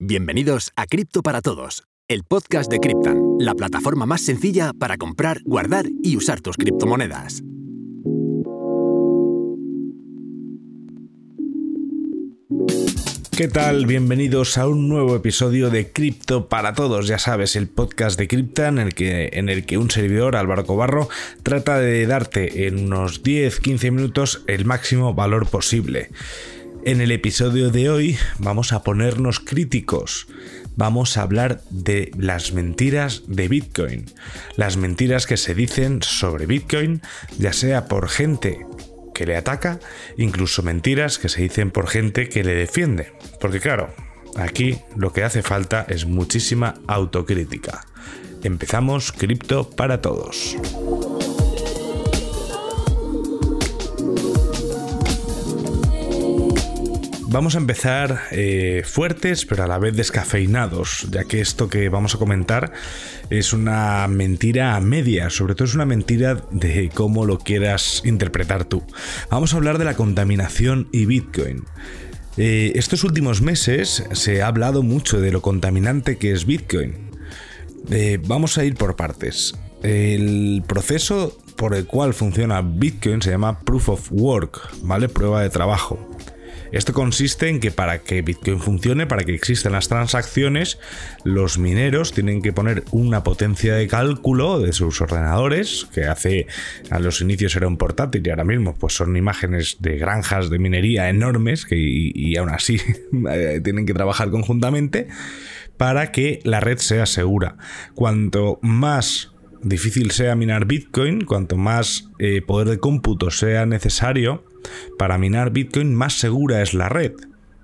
Bienvenidos a Cripto para Todos, el podcast de Cryptan, la plataforma más sencilla para comprar, guardar y usar tus criptomonedas. ¿Qué tal? Bienvenidos a un nuevo episodio de Cripto para Todos. Ya sabes, el podcast de Cryptan en el que, en el que un servidor, Álvaro Cobarro, trata de darte en unos 10-15 minutos el máximo valor posible. En el episodio de hoy vamos a ponernos críticos. Vamos a hablar de las mentiras de Bitcoin. Las mentiras que se dicen sobre Bitcoin, ya sea por gente que le ataca, incluso mentiras que se dicen por gente que le defiende. Porque claro, aquí lo que hace falta es muchísima autocrítica. Empezamos Cripto para Todos. Vamos a empezar eh, fuertes, pero a la vez descafeinados, ya que esto que vamos a comentar es una mentira media, sobre todo es una mentira de cómo lo quieras interpretar tú. Vamos a hablar de la contaminación y Bitcoin. Eh, estos últimos meses se ha hablado mucho de lo contaminante que es Bitcoin. Eh, vamos a ir por partes. El proceso por el cual funciona Bitcoin se llama Proof of Work, ¿vale? Prueba de trabajo. Esto consiste en que para que Bitcoin funcione, para que existan las transacciones, los mineros tienen que poner una potencia de cálculo de sus ordenadores, que hace a los inicios era un portátil y ahora mismo pues son imágenes de granjas de minería enormes que, y, y aún así eh, tienen que trabajar conjuntamente para que la red sea segura. Cuanto más difícil sea minar Bitcoin, cuanto más eh, poder de cómputo sea necesario para minar Bitcoin, más segura es la red.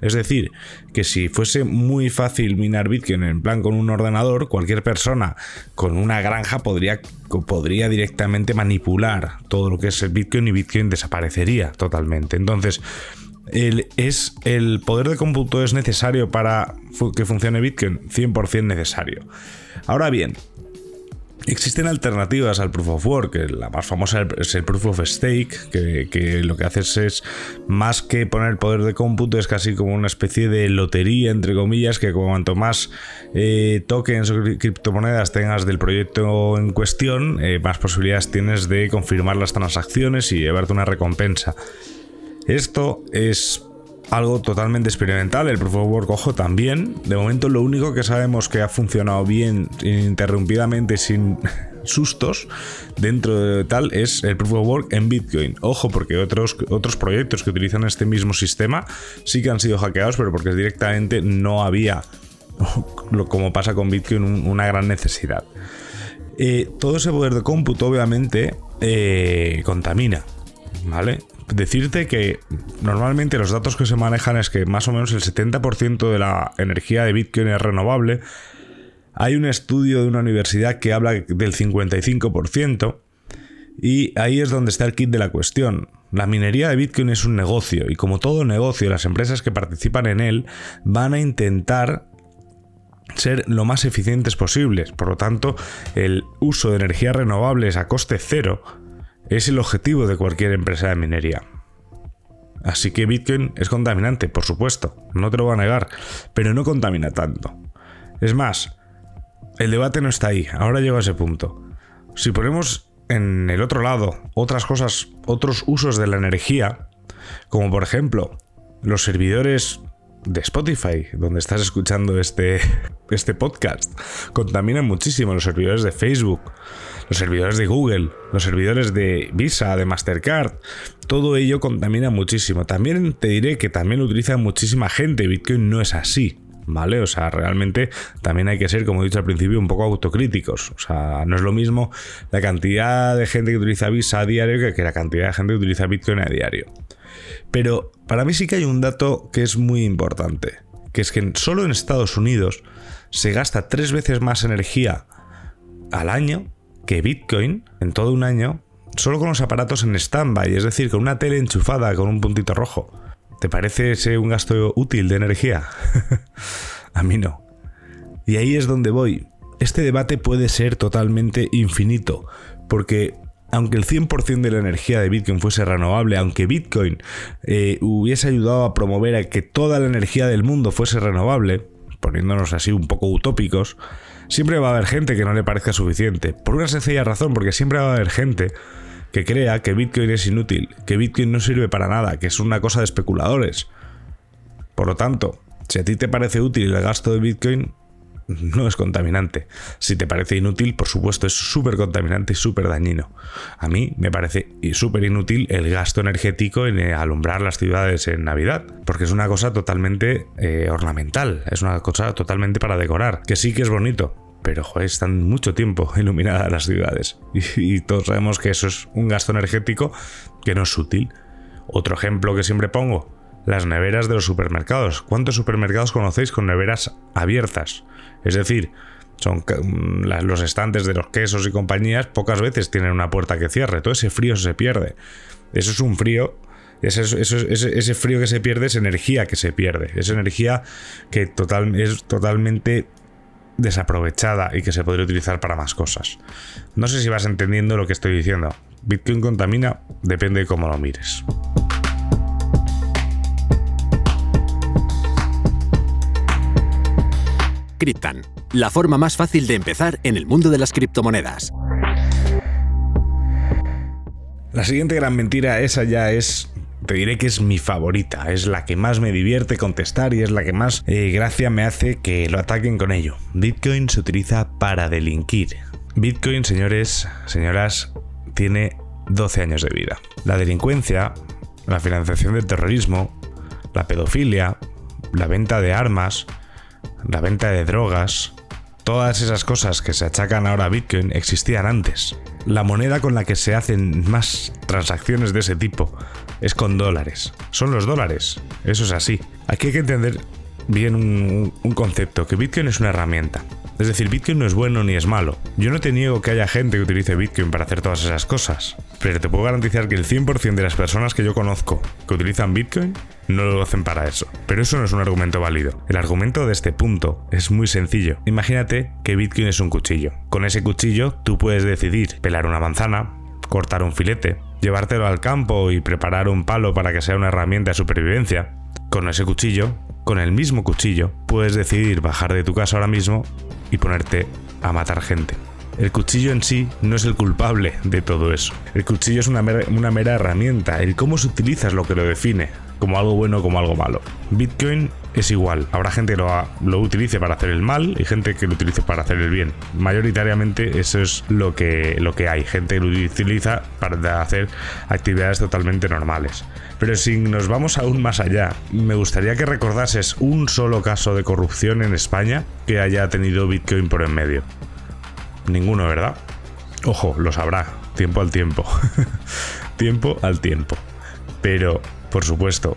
Es decir, que si fuese muy fácil minar Bitcoin en plan con un ordenador, cualquier persona con una granja podría, podría directamente manipular todo lo que es el Bitcoin y Bitcoin desaparecería totalmente. Entonces, el, es, el poder de cómputo es necesario para que funcione Bitcoin, 100% necesario. Ahora bien, Existen alternativas al Proof of Work, la más famosa es el Proof of Stake, que, lo que haces es, más que poner poder de cómputo, es casi como una especie de lotería, entre comillas, que cuanto más eh, tokens o criptomonedas tengas del proyecto en cuestión, eh, más posibilidades tienes de confirmar las transacciones y llevarte una recompensa. Esto es algo totalmente experimental. El Proof of Work, ojo, también. De momento, lo único que sabemos que ha funcionado bien, ininterrumpidamente, sin sustos, dentro de tal, es el Proof of Work en Bitcoin. Ojo, porque otros, otros proyectos que utilizan este mismo sistema sí que han sido hackeados, pero porque directamente no había, como pasa con Bitcoin, una gran necesidad. Eh, todo ese poder de cómputo, obviamente, eh, contamina. ¿Vale? Decirte que normalmente los datos que se manejan es que más o menos el 70% de la energía de Bitcoin es renovable. Hay un estudio de una universidad que habla del 55%. Y ahí es donde está el kit de la cuestión. La minería de Bitcoin es un negocio y como todo negocio, las empresas que participan en él van a intentar ser lo más eficientes posibles. Por lo tanto, el uso de energías renovables a coste cero es el objetivo de cualquier empresa de minería. Así que Bitcoin es contaminante, por supuesto, no te lo voy a negar, pero no contamina tanto. Es más, el debate no está ahí, ahora llego a ese punto. Si ponemos en el otro lado otras cosas, otros usos de la energía, como por ejemplo los servidores de Spotify, donde estás escuchando este, este podcast, contaminan muchísimo los servidores de Facebook, los servidores de Google, los servidores de Visa, de Mastercard, todo ello contamina muchísimo. También te diré que también utiliza muchísima gente, Bitcoin no es así. ¿Vale? O sea, realmente también hay que ser, como he dicho al principio, un poco autocríticos. O sea, no es lo mismo la cantidad de gente que utiliza Visa a diario que la cantidad de gente que utiliza Bitcoin a diario. Pero para mí sí que hay un dato que es muy importante, que es que solo en Estados Unidos se gasta tres veces más energía al año que Bitcoin en todo un año solo con los aparatos en stand-by, es decir, con una tele enchufada con un puntito rojo. ¿Te parece ese un gasto útil de energía? A mí no. Y ahí es donde voy. Este debate puede ser totalmente infinito, porque aunque el 100% de la energía de Bitcoin fuese renovable, aunque Bitcoin eh, hubiese ayudado a promover a que toda la energía del mundo fuese renovable, poniéndonos así un poco utópicos, siempre va a haber gente que no le parezca suficiente. Por una sencilla razón, porque siempre va a haber gente que crea que Bitcoin es inútil, que Bitcoin no sirve para nada, que es una cosa de especuladores. Por lo tanto, si a ti te parece útil el gasto de Bitcoin, no es contaminante. Si te parece inútil, por supuesto, es súper contaminante y súper dañino. A mí me parece súper inútil el gasto energético en eh, alumbrar las ciudades en Navidad, porque es una cosa totalmente eh, ornamental, es una cosa totalmente para decorar, que sí que es bonito, pero joder, están mucho tiempo iluminadas las ciudades. Y, todos sabemos que eso es un gasto energético que no es útil. Otro ejemplo que siempre pongo, las neveras de los supermercados. ¿Cuántos supermercados conocéis con neveras abiertas? Es decir, son mm, los estantes de los quesos y compañías pocas veces tienen una puerta que cierre, todo ese frío se pierde. Eso es un frío ese, frío que se pierde es energía que se pierde. Es energía que total, es totalmente desaprovechada y que se podría utilizar para más cosas. No sé si vas entendiendo lo que estoy diciendo. Bitcoin contamina, depende de cómo lo mires. La forma más fácil de empezar en el mundo de las criptomonedas. La siguiente gran mentira, esa ya es te diré que es mi favorita, es la que más me divierte contestar y es la que más eh, gracia me hace que lo ataquen con ello. Bitcoin se utiliza para delinquir. Bitcoin, señores, señoras, tiene 12 años de vida. La delincuencia, la financiación del terrorismo, la pedofilia, la venta de armas, la venta de drogas, todas esas cosas que se achacan ahora a Bitcoin existían antes. La moneda con la que se hacen más transacciones de ese tipo es con dólares. Son los dólares. Eso es así. Aquí hay que entender bien un, concepto, que Bitcoin es una herramienta. Es decir, Bitcoin no es bueno ni es malo. Yo no te niego que haya gente que utilice Bitcoin para hacer todas esas cosas, pero te puedo garantizar que el 100% de las personas que yo conozco que utilizan Bitcoin no lo hacen para eso. Pero eso no es un argumento válido. El argumento de este punto es muy sencillo. Imagínate que Bitcoin es un cuchillo. Con ese cuchillo tú puedes decidir pelar una manzana, cortar un filete, llevártelo al campo y preparar un palo para que sea una herramienta de supervivencia. Con ese cuchillo, con el mismo cuchillo, puedes decidir bajar de tu casa ahora mismo y ponerte a matar gente. El cuchillo en sí no es el culpable de todo eso. El cuchillo es una mera, una mera herramienta. El cómo se utiliza es lo que lo define como algo bueno o como algo malo. Bitcoin es igual. Habrá gente que lo, utilice para hacer el mal y gente que lo utilice para hacer el bien. Mayoritariamente eso es lo que, lo que hay. Gente que lo utiliza para hacer actividades totalmente normales. Pero si nos vamos aún más allá, me gustaría que recordases un solo caso de corrupción en España que haya tenido Bitcoin por en medio. Ninguno, ¿verdad? Ojo, lo sabrá. Tiempo al tiempo. tiempo al tiempo. Pero por supuesto,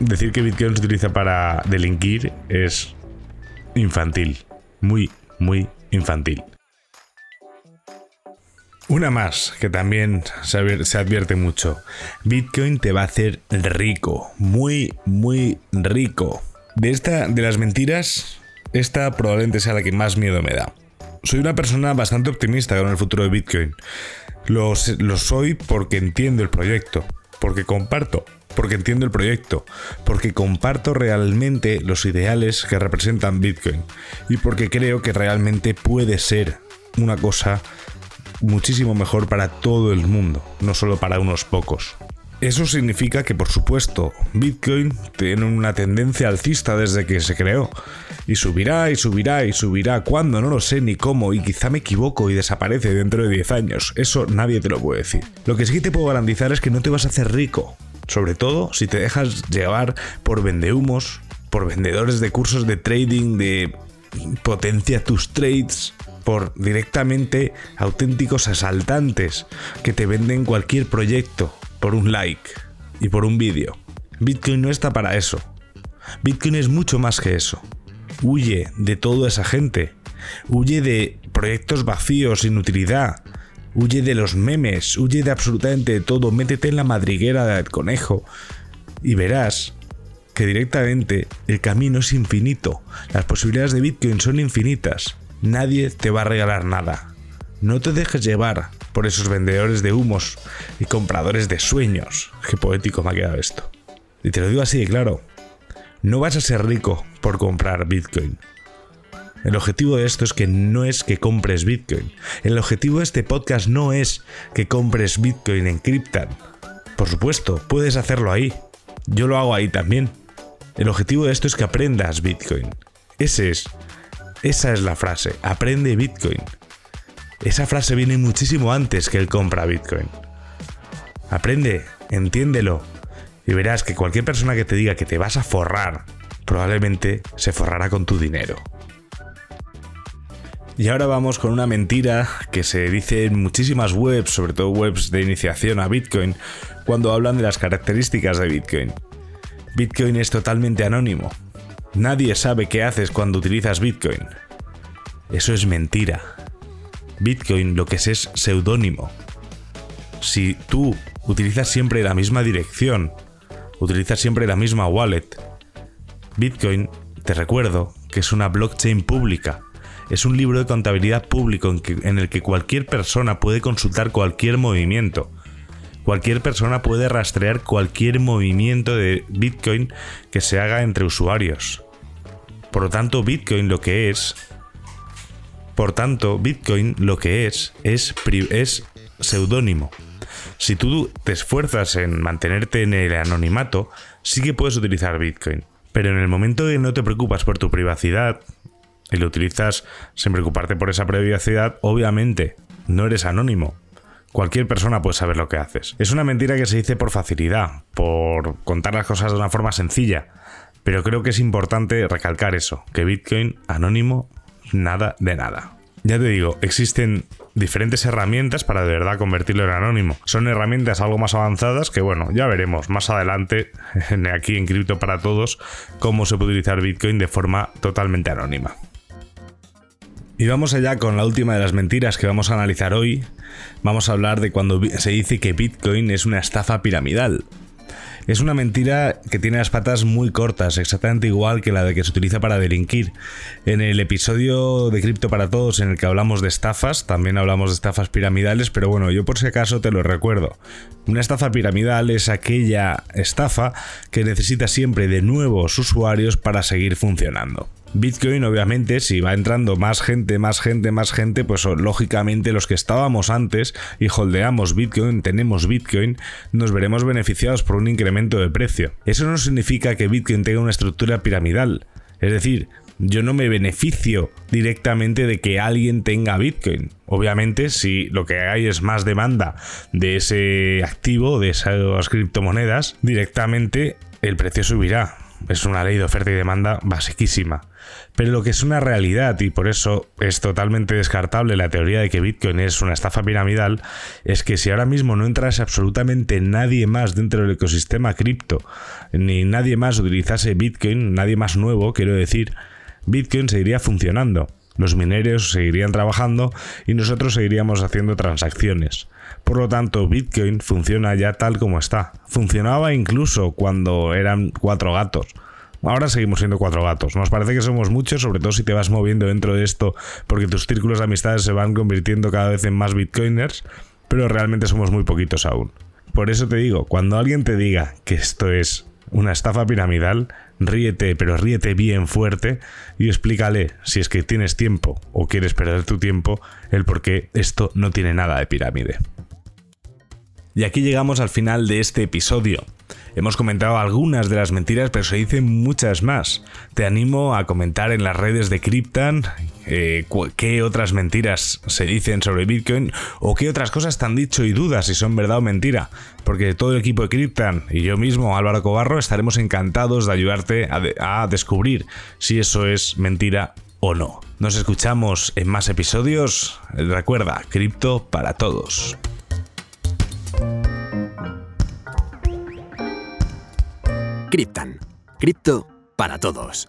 decir que Bitcoin se utiliza para delinquir es infantil. Muy, muy infantil. Una más, que también se advierte mucho. Bitcoin te va a hacer rico. Muy, muy rico. De esta, de las mentiras, esta probablemente sea la que más miedo me da. Soy una persona bastante optimista con el futuro de Bitcoin. Lo, lo soy porque entiendo el proyecto, porque comparto porque entiendo el proyecto, porque comparto realmente los ideales que representan Bitcoin y porque creo que realmente puede ser una cosa muchísimo mejor para todo el mundo, no solo para unos pocos. Eso significa que, por supuesto, Bitcoin tiene una tendencia alcista desde que se creó. Y subirá y subirá y subirá. cuando No lo sé ni cómo. Y quizá me equivoco y desaparece dentro de 10 años. Eso nadie te lo puede decir. Lo que sí te puedo garantizar es que no te vas a hacer rico. Sobre todo si te dejas llevar por vendehumos, por vendedores de cursos de trading, de potencia tus trades, por directamente auténticos asaltantes que te venden cualquier proyecto por un like y por un vídeo. Bitcoin no está para eso. Bitcoin es mucho más que eso. Huye de toda esa gente. Huye de proyectos vacíos, sin utilidad, Huye de los memes, huye de absolutamente todo, métete en la madriguera del conejo y verás que directamente el camino es infinito. Las posibilidades de Bitcoin son infinitas. Nadie te va a regalar nada. No te dejes llevar por esos vendedores de humos y compradores de sueños. Qué poético me ha quedado esto. Y te lo digo así de claro. No vas a ser rico por comprar Bitcoin. El objetivo de esto es que no es que compres Bitcoin. El objetivo de este podcast no es que compres Bitcoin en Cryptan. Por supuesto, puedes hacerlo ahí. Yo lo hago ahí también. El objetivo de esto es que aprendas Bitcoin. Ese es. Esa es la frase. Aprende Bitcoin. Esa frase viene muchísimo antes que el compra Bitcoin. Aprende, entiéndelo. Y verás que cualquier persona que te diga que te vas a forrar, probablemente se forrará con tu dinero. Y ahora vamos con una mentira que se dice en muchísimas webs, sobre todo webs de iniciación a Bitcoin, cuando hablan de las características de Bitcoin. Bitcoin es totalmente anónimo. Nadie sabe qué haces cuando utilizas Bitcoin. Eso es mentira. Bitcoin lo que es es seudónimo. Si tú utilizas siempre la misma dirección, utilizas siempre la misma wallet, Bitcoin, te recuerdo que es una blockchain pública es un libro de contabilidad público en, el que cualquier persona puede consultar cualquier movimiento. Cualquier persona puede rastrear cualquier movimiento de Bitcoin que se haga entre usuarios. Por lo tanto, Bitcoin lo que es. Por tanto, Bitcoin lo que es es, es seudónimo. Si tú te esfuerzas en mantenerte en el anonimato, sí que puedes utilizar Bitcoin. Pero en el momento que no te preocupas por tu privacidad, y lo utilizas sin preocuparte por esa privacidad, obviamente no eres anónimo. Cualquier persona puede saber lo que haces. Es una mentira que se dice por facilidad, por contar las cosas de una forma sencilla. Pero creo que es importante recalcar eso, que Bitcoin anónimo, nada de nada. Ya te digo, existen diferentes herramientas para de verdad convertirlo en anónimo. Son herramientas algo más avanzadas que, bueno, ya veremos más adelante, aquí en Cripto para Todos, cómo se puede utilizar Bitcoin de forma totalmente anónima. Y vamos allá con la última de las mentiras que vamos a analizar hoy. Vamos a hablar de cuando se dice que Bitcoin es una estafa piramidal. Es una mentira que tiene las patas muy cortas, exactamente igual que la de que se utiliza para delinquir. En el episodio de Cripto para Todos en el que hablamos de estafas, también hablamos de estafas piramidales, pero bueno, yo por si acaso te lo recuerdo. Una estafa piramidal es aquella estafa que necesita siempre de nuevos usuarios para seguir funcionando. Bitcoin, obviamente, si va entrando más gente, más gente, más gente, pues lógicamente los que estábamos antes y holdeamos Bitcoin, tenemos Bitcoin, nos veremos beneficiados por un incremento de precio. Eso no significa que Bitcoin tenga una estructura piramidal. Es decir, yo no me beneficio directamente de que alguien tenga Bitcoin. Obviamente, si lo que hay es más demanda de ese activo, de esas criptomonedas, directamente el precio subirá. Es una ley de oferta y demanda basiquísima. Pero lo que es una realidad, y por eso es totalmente descartable la teoría de que Bitcoin es una estafa piramidal, es que si ahora mismo no entrase absolutamente nadie más dentro del ecosistema cripto, ni nadie más utilizase Bitcoin, nadie más nuevo, quiero decir, Bitcoin seguiría funcionando. Los mineros seguirían trabajando y nosotros seguiríamos haciendo transacciones. Por lo tanto, Bitcoin funciona ya tal como está. Funcionaba incluso cuando eran cuatro gatos. Ahora seguimos siendo cuatro gatos. Nos parece que somos muchos, sobre todo si te vas moviendo dentro de esto, porque tus círculos de amistades se van convirtiendo cada vez en más bitcoiners, pero realmente somos muy poquitos aún. Por eso te digo, cuando alguien te diga que esto es una estafa piramidal, ríete, pero ríete bien fuerte y explícale, si es que tienes tiempo o quieres perder tu tiempo, el por qué esto no tiene nada de pirámide. Y aquí llegamos al final de este episodio. Hemos comentado algunas de las mentiras, pero se dicen muchas más. Te animo a comentar en las redes de Cryptan eh, qué otras mentiras se dicen sobre Bitcoin o qué otras cosas te han dicho y dudas si son verdad o mentira. Porque todo el equipo de Cryptan y yo mismo, Álvaro Cobarro, estaremos encantados de ayudarte a, a descubrir si eso es mentira o no. Nos escuchamos en más episodios. Recuerda, cripto para todos. Cryptan. Cripto para todos.